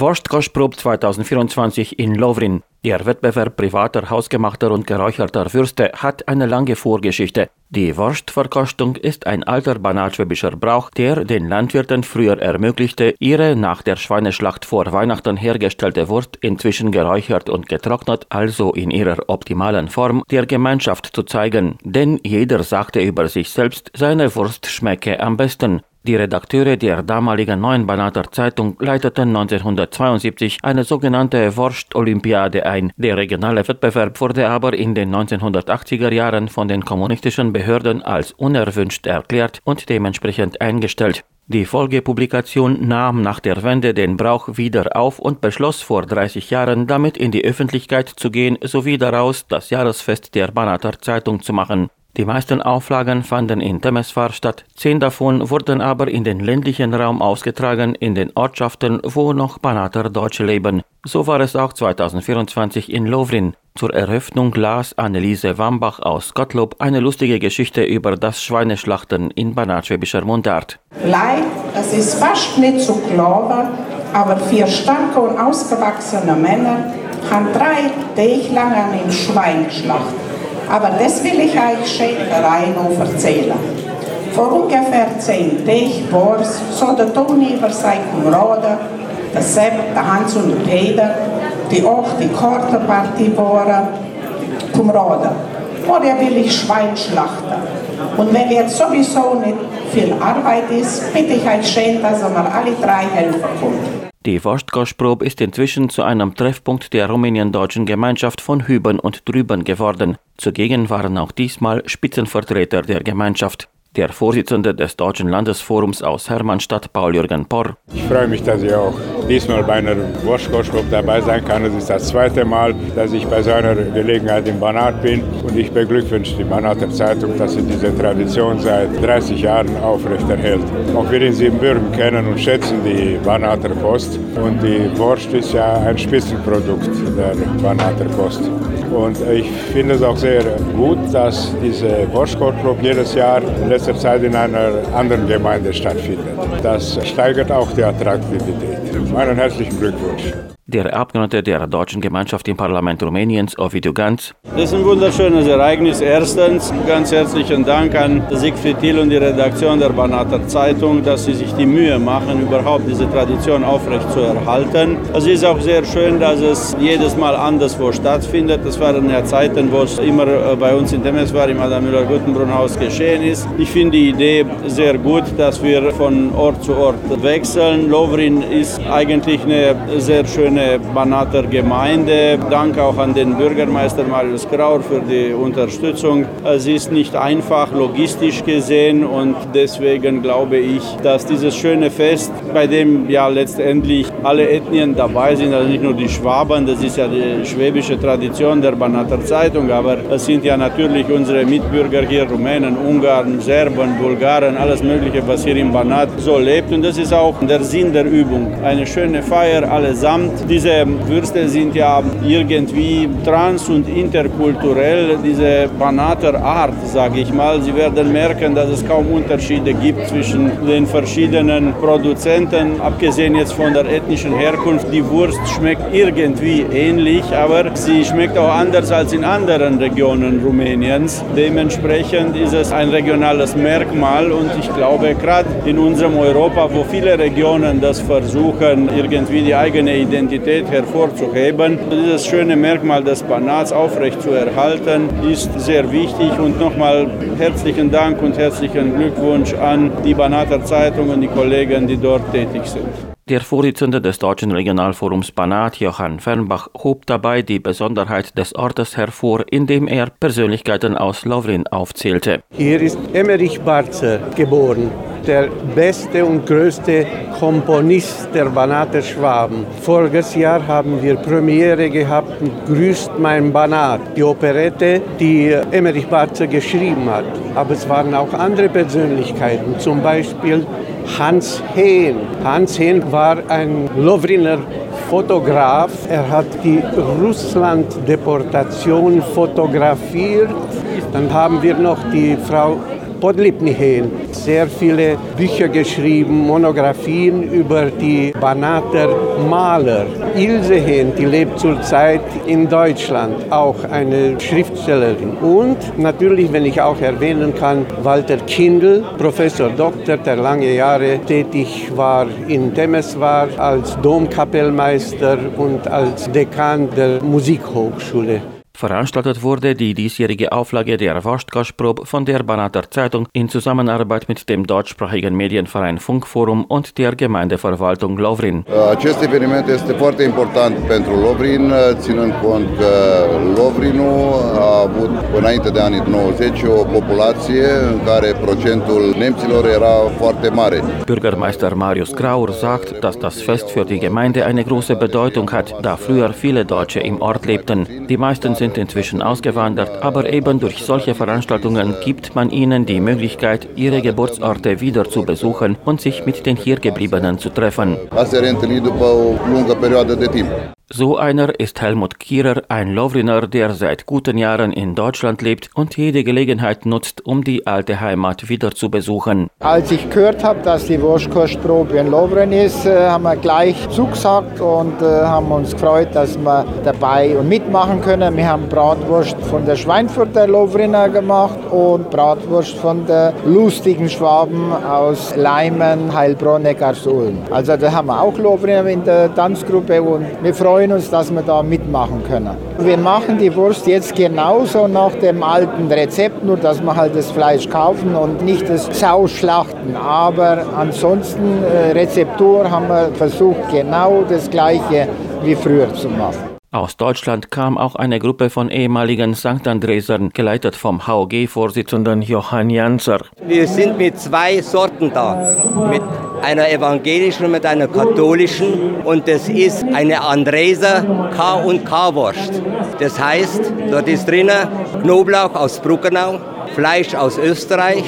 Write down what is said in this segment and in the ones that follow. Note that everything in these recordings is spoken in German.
Wurstkostprobe 2024 in Lovrin. Der Wettbewerb privater, hausgemachter und geräucherter Würste hat eine lange Vorgeschichte. Die Wurstverkostung ist ein alter banatschwäbischer Brauch, der den Landwirten früher ermöglichte, ihre nach der Schweineschlacht vor Weihnachten hergestellte Wurst inzwischen geräuchert und getrocknet, also in ihrer optimalen Form, der Gemeinschaft zu zeigen. Denn jeder sagte über sich selbst, seine Wurst schmecke am besten. Die Redakteure der damaligen Neuen Banater Zeitung leiteten 1972 eine sogenannte Wurst-Olympiade ein. Der regionale Wettbewerb wurde aber in den 1980er Jahren von den kommunistischen Behörden als unerwünscht erklärt und dementsprechend eingestellt. Die Folgepublikation nahm nach der Wende den Brauch wieder auf und beschloss vor 30 Jahren damit in die Öffentlichkeit zu gehen sowie daraus das Jahresfest der Banater Zeitung zu machen. Die meisten Auflagen fanden in Temeswar statt, zehn davon wurden aber in den ländlichen Raum ausgetragen, in den Ortschaften, wo noch Banater Deutsche leben. So war es auch 2024 in Lovrin. Zur Eröffnung las Anneliese Wambach aus Gottlob eine lustige Geschichte über das Schweineschlachten in banatschwäbischer Mundart. Leid, es ist fast nicht zu glauben, aber vier starke und ausgewachsene Männer haben drei Tage lang an einem Schwein geschlachtet. Aber das will ich euch Schäferei noch erzählen. Vor ungefähr zehn Tagen war es, so der Toni über seine Kameraden, der Sepp, der Hans und der Peter, die auch die Kortenpartie waren, Kameraden. Oder will ich Schwein schlachten? Und wenn jetzt sowieso nicht viel Arbeit ist, bitte ich euch schön, dass mir alle drei helfen könnt. Die Wurstkostprobe ist inzwischen zu einem Treffpunkt der rumäniendeutschen Gemeinschaft von Hüben und Drüben geworden. Zugegen waren auch diesmal Spitzenvertreter der Gemeinschaft. Der Vorsitzende des Deutschen Landesforums aus Hermannstadt, Paul-Jürgen Porr. Ich freue mich, dass ich auch diesmal bei einer Wurstkochclub dabei sein kann. Es ist das zweite Mal, dass ich bei so einer Gelegenheit im Banat bin. Und ich beglückwünsche die Banater Zeitung, dass sie diese Tradition seit 30 Jahren aufrechterhält. Auch wir in Siebenbürgen kennen und schätzen die Banater Kost. Und die Wurst ist ja ein Spitzenprodukt der Banater Kost. Und ich finde es auch sehr gut, dass diese Wurstkochclub jedes Jahr letzter Zeit in einer anderen Gemeinde stattfindet. Das steigert auch die Attraktivität. Meinen herzlichen Glückwunsch. Der Abgeordnete der deutschen Gemeinschaft im Parlament Rumäniens, Ovidiu Ganz. Das ist ein wunderschönes Ereignis. Erstens ganz herzlichen Dank an Siegfried Thiel und die Redaktion der Banater Zeitung, dass sie sich die Mühe machen, überhaupt diese Tradition aufrechtzuerhalten. Es ist auch sehr schön, dass es jedes Mal anderswo stattfindet. Das waren ja Zeiten, wo es immer äh, bei uns in Temeswar im Adam Müller-Guttenbrunn-Haus geschehen ist. Ich finde die Idee sehr gut, dass wir von Ort zu Ort wechseln. Lovrin ist eigentlich eine sehr schöne Banater Gemeinde. Dank auch an den Bürgermeister Marius Grauer für die Unterstützung. Es ist nicht einfach logistisch gesehen und deswegen glaube ich, dass dieses schöne Fest, bei dem ja letztendlich alle Ethnien dabei sind, also nicht nur die Schwaben, das ist ja die schwäbische Tradition der Banater Zeitung, aber es sind ja natürlich unsere Mitbürger hier, Rumänen, Ungarn, Serben, Bulgaren, alles Mögliche, was hier im Banat so lebt und das ist auch der Sinn der Übung. Eine schöne Feier allesamt, diese Würste sind ja irgendwie trans- und interkulturell, diese Banater Art, sage ich mal. Sie werden merken, dass es kaum Unterschiede gibt zwischen den verschiedenen Produzenten, abgesehen jetzt von der ethnischen Herkunft. Die Wurst schmeckt irgendwie ähnlich, aber sie schmeckt auch anders als in anderen Regionen Rumäniens. Dementsprechend ist es ein regionales Merkmal und ich glaube, gerade in unserem Europa, wo viele Regionen das versuchen, irgendwie die eigene Identität hervorzuheben. Dieses schöne Merkmal des Banats aufrecht zu erhalten, ist sehr wichtig. Und nochmal herzlichen Dank und herzlichen Glückwunsch an die Banater Zeitung und die Kollegen, die dort tätig sind. Der Vorsitzende des Deutschen Regionalforums Banat, Johann Fernbach, hob dabei die Besonderheit des Ortes hervor, indem er Persönlichkeiten aus Lovrin aufzählte. Hier ist Emmerich Barzer geboren, der beste und größte Komponist der Banater Schwaben. Voriges Jahr haben wir Premiere gehabt mit Grüßt mein Banat, die Operette, die Emmerich Barzer geschrieben hat. Aber es waren auch andere Persönlichkeiten, zum Beispiel Hans Hehn. Hans Hehn war ein Lovriner Fotograf. Er hat die Russland-Deportation fotografiert. Dann haben wir noch die Frau Podlipny Hehn. sehr viele Bücher geschrieben, Monographien über die Banater Maler. Ilse Hehn, die lebt zurzeit in Deutschland, auch eine Schriftstellerin. Und natürlich, wenn ich auch erwähnen kann, Walter Kindl, Professor Doktor, der lange Jahre tätig war in Temeswar als Domkapellmeister und als Dekan der Musikhochschule. Veranstaltet wurde die diesjährige Auflage der Wurstkaschprobe von der Banater Zeitung in Zusammenarbeit mit dem deutschsprachigen Medienverein Funkforum und der Gemeindeverwaltung Lovrin. Acest eveniment este foarte important pentru Lovrin, ținând cont că Lovrinul a avut înainte de anii 90 o populație în care procentul nemților era foarte mare. Bürgermeister Marius Grauer sagt, dass das Fest für die Gemeinde eine große Bedeutung hat, da früher viele Deutsche im Ort lebten. Die meisten sind sind inzwischen ausgewandert, aber eben durch solche Veranstaltungen gibt man ihnen die Möglichkeit, ihre Geburtsorte wieder zu besuchen und sich mit den Hiergebliebenen zu treffen. So einer ist Helmut Kierer, ein Lovriner, der seit guten Jahren in Deutschland lebt und jede Gelegenheit nutzt, um die alte Heimat wieder zu besuchen. Als ich gehört habe, dass die Wurstkostprobe in Lovren ist, äh, haben wir gleich zugesagt und äh, haben uns gefreut, dass wir dabei und mitmachen können. Wir haben Bratwurst von der Schweinfurter Lovriner gemacht und Bratwurst von der lustigen Schwaben aus Leimen, Heilbronn, Neckarsulm. Also da haben wir auch Lovriner in der Tanzgruppe und wir freuen freuen uns, dass wir da mitmachen können. Wir machen die Wurst jetzt genauso nach dem alten Rezept, nur dass wir halt das Fleisch kaufen und nicht das Sau schlachten. Aber ansonsten äh, Rezeptur haben wir versucht, genau das gleiche wie früher zu machen. Aus Deutschland kam auch eine Gruppe von ehemaligen St. Andresern, geleitet vom HOG-Vorsitzenden Johann Janzer. Wir sind mit zwei Sorten da. Mit einer evangelischen und mit einer katholischen. Und das ist eine Andreser K und K-Wurst. Das heißt, dort ist drinnen Knoblauch aus Bruckenau, Fleisch aus Österreich,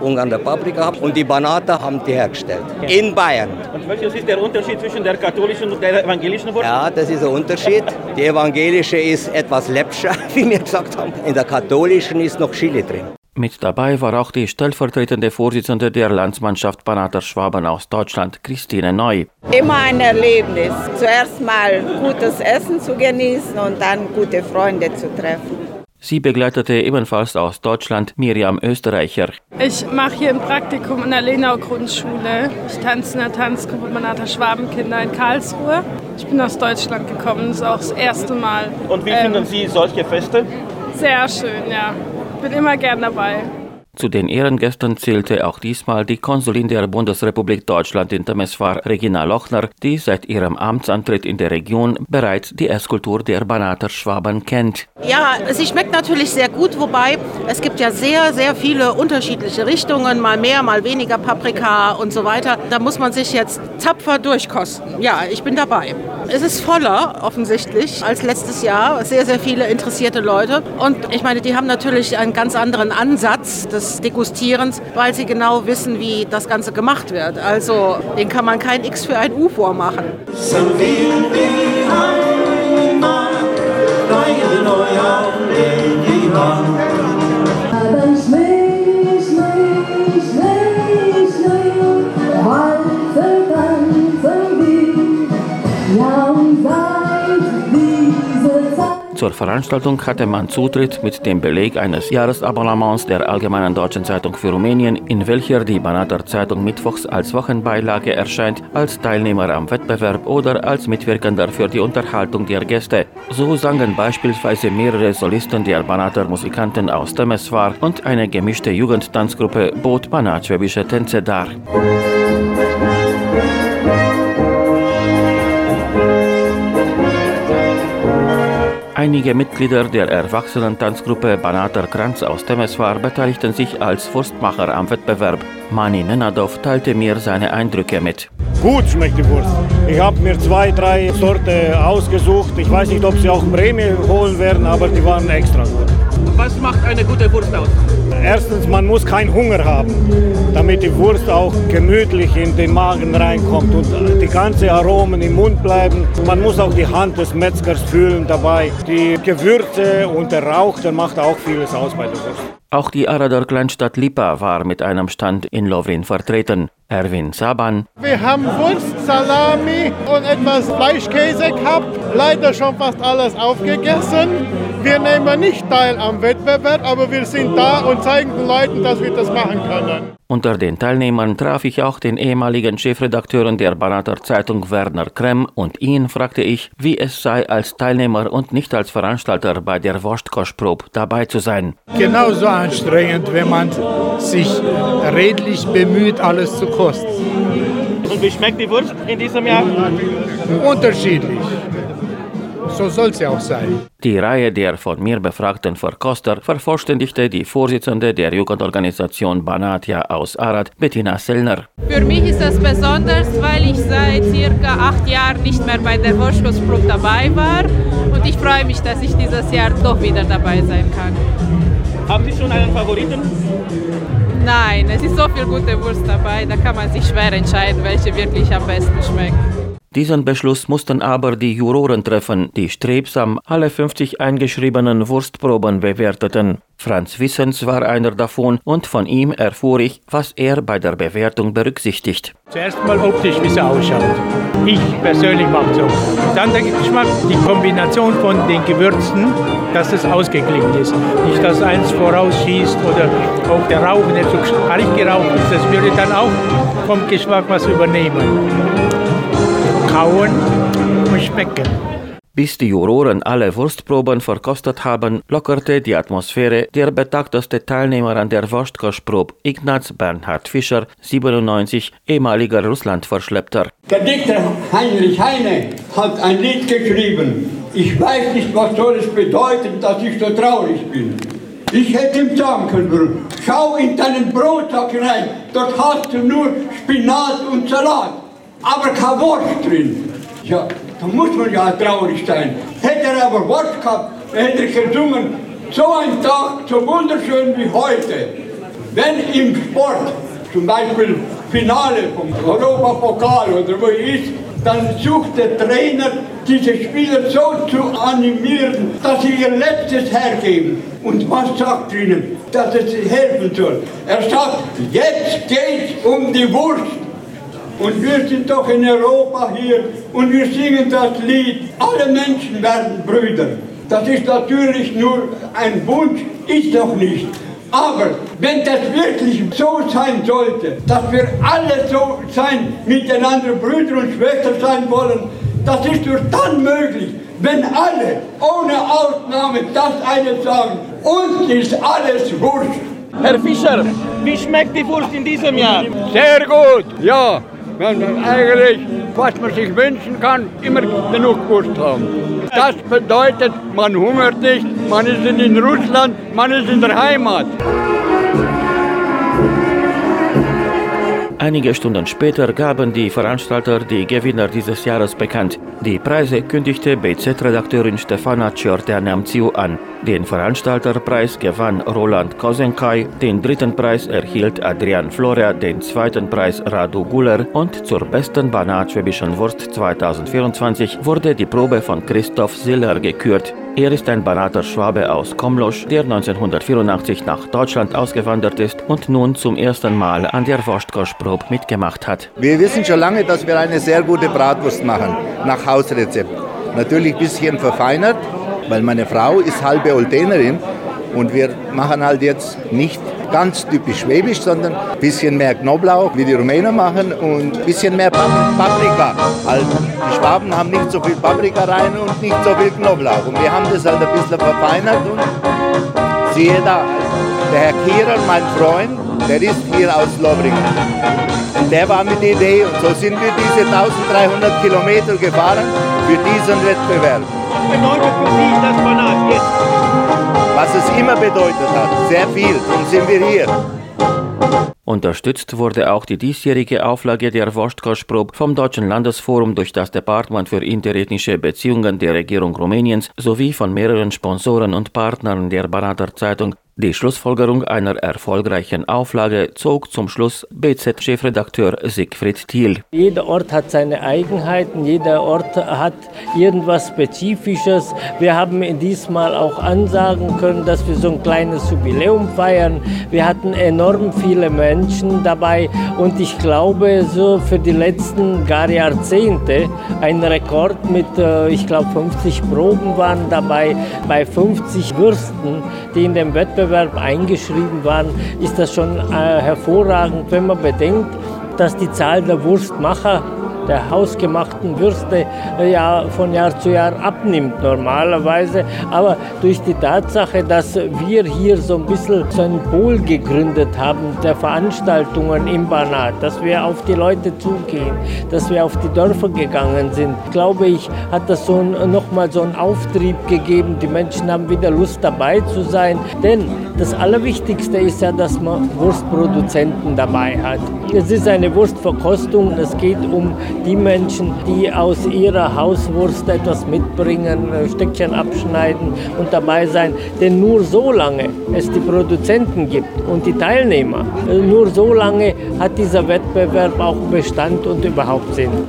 Ungarn der Paprika und die Banater haben die hergestellt. In Bayern. Und welches ist der Unterschied zwischen der katholischen und der evangelischen Wurst? Ja, das ist ein Unterschied. Die evangelische ist etwas läppscher, wie wir gesagt haben. In der katholischen ist noch Chili drin. Mit dabei war auch die stellvertretende Vorsitzende der Landsmannschaft Banater Schwaben aus Deutschland, Christine Neu. Immer ein Erlebnis. Zuerst mal gutes Essen zu genießen und dann gute Freunde zu treffen. Sie begleitete ebenfalls aus Deutschland Miriam Österreicher. Ich mache hier ein Praktikum in der Lenau Grundschule. Ich tanze in der Tanzgruppe Banater Schwabenkinder in Karlsruhe. Ich bin aus Deutschland gekommen, das ist auch das erste Mal. Und wie ähm, finden Sie solche Feste? Sehr schön, ja bin immer gern dabei. Zu den Ehrengästen zählte auch diesmal die Konsulin der Bundesrepublik Deutschland in Temeswar, Regina Lochner, die seit ihrem Amtsantritt in der Region bereits die Esskultur der Banater Schwaben kennt. Ja, sie schmeckt natürlich sehr gut, wobei es gibt ja sehr, sehr viele unterschiedliche Richtungen, mal mehr, mal weniger Paprika und so weiter. Da muss man sich jetzt tapfer durchkosten. Ja, ich bin dabei. Es ist voller, offensichtlich, als letztes Jahr. Sehr, sehr viele interessierte Leute. Und ich meine, die haben natürlich einen ganz anderen Ansatz. Das Degustierens, weil sie genau wissen, wie das Ganze gemacht wird. Also den kann man kein X für ein U vormachen. Zur Veranstaltung hatte man Zutritt mit dem Beleg eines Jahresabonnements der Allgemeinen Deutschen Zeitung für Rumänien, in welcher die Banater Zeitung mittwochs als Wochenbeilage erscheint, als Teilnehmer am Wettbewerb oder als Mitwirkender für die Unterhaltung der Gäste. So sangen beispielsweise mehrere Solisten der Banater Musikanten aus Temeswar und eine gemischte Jugendtanzgruppe bot banatschwäbische Tänze dar. Einige Mitglieder der Erwachsenen-Tanzgruppe Banater Kranz aus Temeswar beteiligten sich als Wurstmacher am Wettbewerb. Mani Nenadov teilte mir seine Eindrücke mit. Gut schmeckt die Wurst. Ich habe mir zwei, drei Sorten ausgesucht. Ich weiß nicht, ob sie auch Prämie holen werden, aber die waren extra gut. Was macht eine gute Wurst aus? Erstens, man muss keinen Hunger haben, damit die Wurst auch gemütlich in den Magen reinkommt und die ganzen Aromen im Mund bleiben. Man muss auch die Hand des Metzgers fühlen dabei. Die Gewürze und der Rauch, der macht auch vieles aus bei der Wurst. Auch die Arader Kleinstadt Lipa war mit einem Stand in Lovrin vertreten. Erwin Saban. Wir haben Wurst, Salami und etwas Fleischkäse gehabt. Leider schon fast alles aufgegessen. Wir nehmen nicht teil am Wettbewerb, aber wir sind da und zeigen den Leuten, dass wir das machen können. Unter den Teilnehmern traf ich auch den ehemaligen Chefredakteur der Banater Zeitung Werner Kremm und ihn fragte ich, wie es sei, als Teilnehmer und nicht als Veranstalter bei der Wurstkoschprobe dabei zu sein. Genauso anstrengend, wenn man sich redlich bemüht, alles zu kosten. Und wie schmeckt die Wurst in diesem Jahr? Unterschiedlich. So soll es ja auch sein. Die Reihe der von mir befragten Verkoster vervollständigte die Vorsitzende der Jugendorganisation Banatia aus Arad, Bettina Sellner. Für mich ist das besonders, weil ich seit circa acht Jahren nicht mehr bei der Vorschlussprobe dabei war. Und ich freue mich, dass ich dieses Jahr doch wieder dabei sein kann. Haben Sie schon einen Favoriten? Nein, es ist so viel gute Wurst dabei, da kann man sich schwer entscheiden, welche wirklich am besten schmeckt. Diesen Beschluss mussten aber die Juroren treffen, die strebsam alle 50 eingeschriebenen Wurstproben bewerteten. Franz Wissens war einer davon und von ihm erfuhr ich, was er bei der Bewertung berücksichtigt. Zuerst mal optisch, wie sie ausschaut. Ich persönlich mache so. Dann der Geschmack, die Kombination von den Gewürzen, dass es ausgeglichen ist. Nicht, dass eins vorausschießt oder auch der Rauch nicht so stark geraucht ist. Das würde dann auch vom Geschmack was übernehmen. Kauen und schmecken. Bis die Juroren alle Wurstproben verkostet haben, lockerte die Atmosphäre der betagteste Teilnehmer an der Wurstkoschprobe, Ignaz Bernhard Fischer, 97, ehemaliger Russlandverschleppter. Der Dichter Heinrich Heine hat ein Lied geschrieben. Ich weiß nicht, was soll es bedeuten, dass ich so traurig bin. Ich hätte ihm sagen können, schau in deinen Brotsack hinein, dort hast du nur Spinat und Salat, aber kein Wurst drin. Ja, da muss man ja traurig sein. Hätte er aber Wort gehabt, hätte er gesungen, so ein Tag, so wunderschön wie heute. Wenn im Sport, zum Beispiel Finale vom Europapokal oder wo ist, dann sucht der Trainer, diese Spieler so zu animieren, dass sie ihr Letztes hergeben. Und was sagt er ihnen? Dass es helfen soll. Er sagt, jetzt geht's um die Wurst. Und wir sind doch in Europa hier und wir singen das Lied, alle Menschen werden Brüder. Das ist natürlich nur ein Wunsch, ist doch nicht. Aber wenn das wirklich so sein sollte, dass wir alle so sein, miteinander Brüder und Schwestern sein wollen, das ist nur dann möglich, wenn alle, ohne Ausnahme, das eine sagen, uns ist alles Wurst. Herr Fischer, wie schmeckt die Wurst in diesem Jahr? Sehr gut, ja. Eigentlich, was man sich wünschen kann, immer genug Wurst haben. Das bedeutet, man hungert nicht, man ist in Russland, man ist in der Heimat. Einige Stunden später gaben die Veranstalter die Gewinner dieses Jahres bekannt. Die Preise kündigte BZ-Redakteurin Stefana Ciorteanamziu an. Den Veranstalterpreis gewann Roland Kosenkai, den dritten Preis erhielt Adrian Flora, den zweiten Preis Radu Guller und zur besten banatschwäbischen Wurst 2024 wurde die Probe von Christoph Siller gekürt. Er ist ein Banater Schwabe aus Komlosch, der 1984 nach Deutschland ausgewandert ist und nun zum ersten Mal an der Wurstkoschprobe mitgemacht hat. Wir wissen schon lange, dass wir eine sehr gute Bratwurst machen, nach Hausrezept. Natürlich ein bisschen verfeinert, weil meine Frau ist halbe Oltenerin und wir machen halt jetzt nicht ganz typisch schwäbisch, sondern ein bisschen mehr Knoblauch, wie die Rumänen machen und ein bisschen mehr Paprika. Also die Schwaben haben nicht so viel Paprika rein und nicht so viel Knoblauch. Und wir haben das halt ein bisschen verfeinert und siehe da, der Herr Kierer, mein Freund, der ist hier aus Lovringen. Und der war mit der Idee und so sind wir diese 1300 Kilometer gefahren für diesen Wettbewerb. Was bedeutet für Sie das Banat jetzt? Was es immer bedeutet hat, sehr viel, darum sind wir hier. Unterstützt wurde auch die diesjährige Auflage der Wurstkoschprobe vom Deutschen Landesforum durch das Departement für interethnische Beziehungen der Regierung Rumäniens sowie von mehreren Sponsoren und Partnern der Banater Zeitung Die Schlussfolgerung einer erfolgreichen Auflage zog zum Schluss BZ-Chefredakteur Siegfried Thiel. Jeder Ort hat seine Eigenheiten, jeder Ort hat irgendwas Spezifisches. Wir haben diesmal auch ansagen können, dass wir so ein kleines Jubiläum feiern. Wir hatten enorm viele Menschen dabei und ich glaube, so für die letzten gar Jahrzehnte ein Rekord mit, äh, ich glaube, 50 Proben waren dabei. Bei 50 Würsten, die in dem Wettbewerb Wettbewerb eingeschrieben waren, ist das schon äh, hervorragend, wenn man bedenkt, dass die Zahl der Wurstmacher der hausgemachten Würste äh, ja von Jahr zu Jahr abnimmt normalerweise. Aber durch die Tatsache, dass wir hier so ein bisschen so einen Pol gegründet haben der Veranstaltungen im Banat, dass wir auf die Leute zugehen, dass wir auf die Dörfer gegangen sind, glaube ich, hat das so nochmal so einen Auftrieb gegeben. Die Menschen haben wieder Lust dabei zu sein. Denn das Allerwichtigste ist ja, dass man Wurstproduzenten dabei hat. Es ist eine Wurstverkostung. Es geht um die Menschen, die aus ihrer Hauswurst etwas mitbringen, ein Stückchen abschneiden und dabei sein. Denn nur so lange es die Produzenten gibt und die Teilnehmer, nur so lange hat dieser Wettbewerb auch Bestand und überhaupt Sinn.